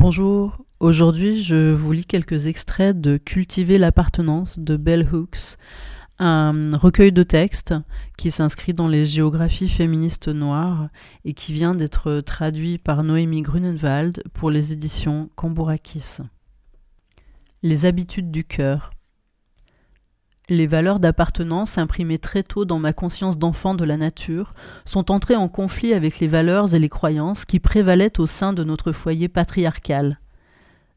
Bonjour, aujourd'hui je vous lis quelques extraits de Cultiver l'appartenance de Bell Hooks, un recueil de textes qui s'inscrit dans les géographies féministes noires et qui vient d'être traduit par Noémie Grunenwald pour les éditions Cambourakis. Les habitudes du cœur. Les valeurs d'appartenance imprimées très tôt dans ma conscience d'enfant de la nature sont entrées en conflit avec les valeurs et les croyances qui prévalaient au sein de notre foyer patriarcal.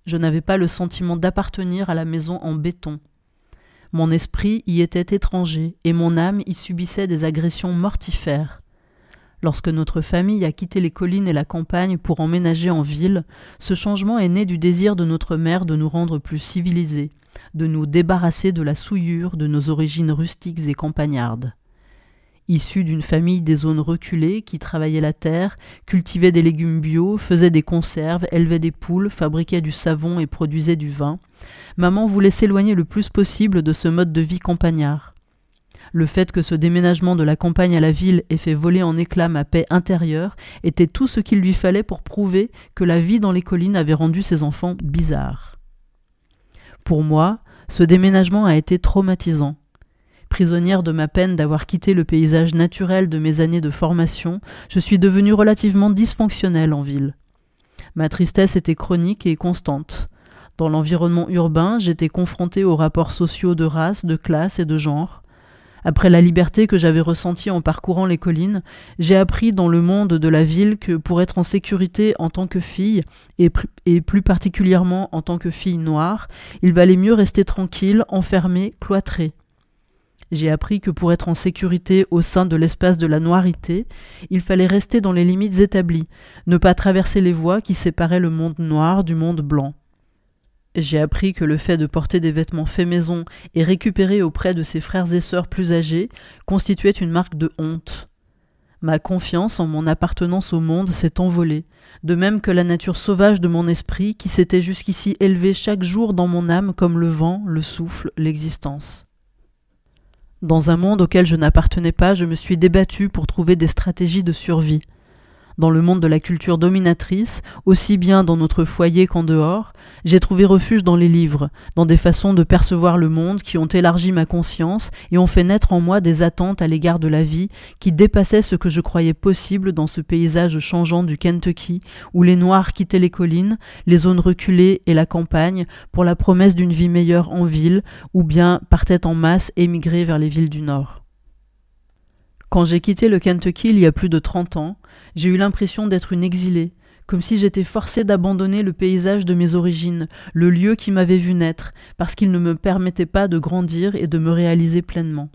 Je n'avais pas le sentiment d'appartenir à la maison en béton. Mon esprit y était étranger et mon âme y subissait des agressions mortifères. Lorsque notre famille a quitté les collines et la campagne pour emménager en ville, ce changement est né du désir de notre mère de nous rendre plus civilisés, de nous débarrasser de la souillure de nos origines rustiques et campagnardes. Issu d'une famille des zones reculées qui travaillait la terre, cultivait des légumes bio, faisait des conserves, élevait des poules, fabriquait du savon et produisait du vin, maman voulait s'éloigner le plus possible de ce mode de vie campagnard. Le fait que ce déménagement de la campagne à la ville ait fait voler en éclats ma paix intérieure était tout ce qu'il lui fallait pour prouver que la vie dans les collines avait rendu ses enfants bizarres. Pour moi, ce déménagement a été traumatisant. Prisonnière de ma peine d'avoir quitté le paysage naturel de mes années de formation, je suis devenue relativement dysfonctionnelle en ville. Ma tristesse était chronique et constante. Dans l'environnement urbain, j'étais confrontée aux rapports sociaux de race, de classe et de genre. Après la liberté que j'avais ressentie en parcourant les collines, j'ai appris dans le monde de la ville que pour être en sécurité en tant que fille, et, plus particulièrement en tant que fille noire, il valait mieux rester tranquille, enfermée, cloîtrée. J'ai appris que pour être en sécurité au sein de l'espace de la noirité, il fallait rester dans les limites établies, ne pas traverser les voies qui séparaient le monde noir du monde blanc. J'ai appris que le fait de porter des vêtements faits maison et récupérés auprès de ses frères et sœurs plus âgés constituait une marque de honte. Ma confiance en mon appartenance au monde s'est envolée, de même que la nature sauvage de mon esprit qui s'était jusqu'ici élevée chaque jour dans mon âme comme le vent, le souffle, l'existence. Dans un monde auquel je n'appartenais pas, je me suis débattue pour trouver des stratégies de survie. Dans le monde de la culture dominatrice, aussi bien dans notre foyer qu'en dehors, j'ai trouvé refuge dans les livres, dans des façons de percevoir le monde qui ont élargi ma conscience et ont fait naître en moi des attentes à l'égard de la vie qui dépassaient ce que je croyais possible dans ce paysage changeant du Kentucky où les Noirs quittaient les collines, les zones reculées et la campagne pour la promesse d'une vie meilleure en ville ou bien partaient en masse émigrer vers les villes du Nord. Quand j'ai quitté le Kentucky il y a plus de trente ans, j'ai eu l'impression d'être une exilée, comme si j'étais forcée d'abandonner le paysage de mes origines, le lieu qui m'avait vu naître, parce qu'il ne me permettait pas de grandir et de me réaliser pleinement.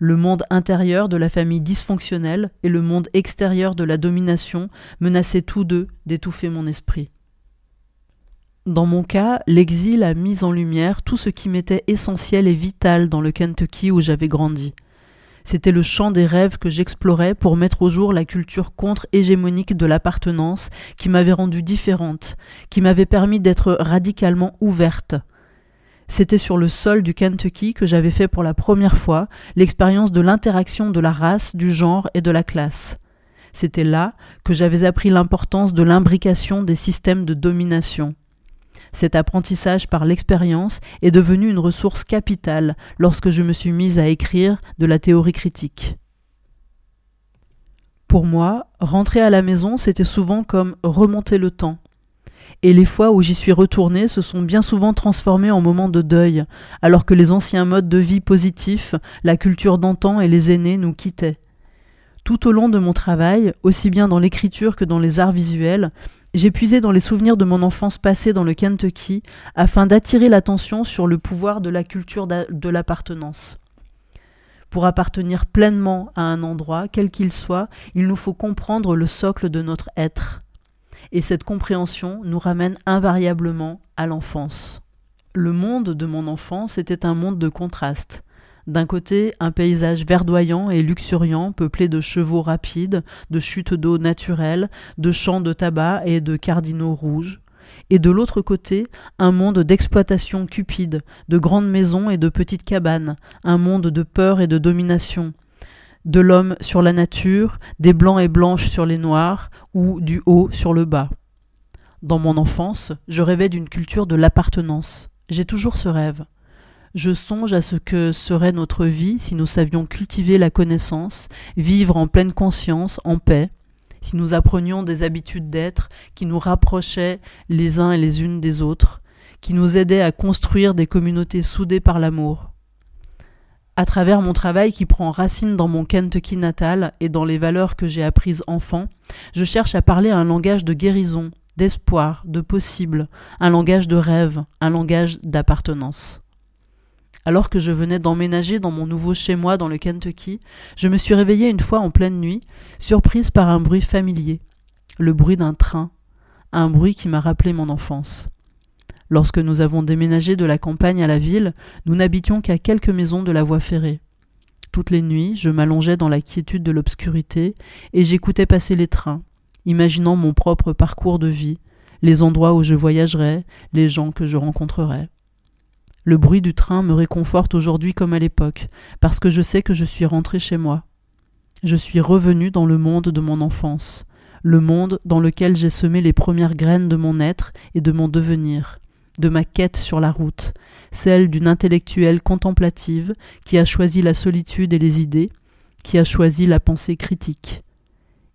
Le monde intérieur de la famille dysfonctionnelle et le monde extérieur de la domination menaçaient tous deux d'étouffer mon esprit. Dans mon cas, l'exil a mis en lumière tout ce qui m'était essentiel et vital dans le Kentucky où j'avais grandi. C'était le champ des rêves que j'explorais pour mettre au jour la culture contre-hégémonique de l'appartenance qui m'avait rendue différente, qui m'avait permis d'être radicalement ouverte. C'était sur le sol du Kentucky que j'avais fait pour la première fois l'expérience de l'interaction de la race, du genre et de la classe. C'était là que j'avais appris l'importance de l'imbrication des systèmes de domination. Cet apprentissage par l'expérience est devenu une ressource capitale lorsque je me suis mise à écrire de la théorie critique. Pour moi, rentrer à la maison, c'était souvent comme remonter le temps. Et les fois où j'y suis retournée se sont bien souvent transformées en moments de deuil, alors que les anciens modes de vie positifs, la culture d'antan et les aînés nous quittaient. Tout au long de mon travail, aussi bien dans l'écriture que dans les arts visuels, j'ai puisé dans les souvenirs de mon enfance passée dans le Kentucky afin d'attirer l'attention sur le pouvoir de la culture de l'appartenance. Pour appartenir pleinement à un endroit, quel qu'il soit, il nous faut comprendre le socle de notre être. Et cette compréhension nous ramène invariablement à l'enfance. Le monde de mon enfance était un monde de contrastes. D'un côté, un paysage verdoyant et luxuriant peuplé de chevaux rapides, de chutes d'eau naturelles, de champs de tabac et de cardinaux rouges. Et de l'autre côté, un monde d'exploitation cupide, de grandes maisons et de petites cabanes, un monde de peur et de domination, de l'homme sur la nature, des blancs et blanches sur les noirs, ou du haut sur le bas. Dans mon enfance, je rêvais d'une culture de l'appartenance. J'ai toujours ce rêve. Je songe à ce que serait notre vie si nous savions cultiver la connaissance, vivre en pleine conscience, en paix, si nous apprenions des habitudes d'être qui nous rapprochaient les uns et les unes des autres, qui nous aidaient à construire des communautés soudées par l'amour. À travers mon travail qui prend racine dans mon Kentucky natal et dans les valeurs que j'ai apprises enfant, je cherche à parler un langage de guérison, d'espoir, de possible, un langage de rêve, un langage d'appartenance. Alors que je venais d'emménager dans mon nouveau chez moi dans le Kentucky, je me suis réveillée une fois en pleine nuit, surprise par un bruit familier, le bruit d'un train, un bruit qui m'a rappelé mon enfance. Lorsque nous avons déménagé de la campagne à la ville, nous n'habitions qu'à quelques maisons de la voie ferrée. Toutes les nuits, je m'allongeais dans la quiétude de l'obscurité et j'écoutais passer les trains, imaginant mon propre parcours de vie, les endroits où je voyagerais, les gens que je rencontrerais. Le bruit du train me réconforte aujourd'hui comme à l'époque, parce que je sais que je suis rentré chez moi. Je suis revenu dans le monde de mon enfance, le monde dans lequel j'ai semé les premières graines de mon être et de mon devenir, de ma quête sur la route, celle d'une intellectuelle contemplative qui a choisi la solitude et les idées, qui a choisi la pensée critique.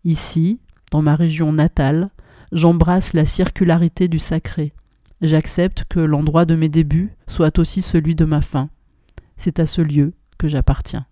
Ici, dans ma région natale, j'embrasse la circularité du sacré, J'accepte que l'endroit de mes débuts soit aussi celui de ma fin. C'est à ce lieu que j'appartiens.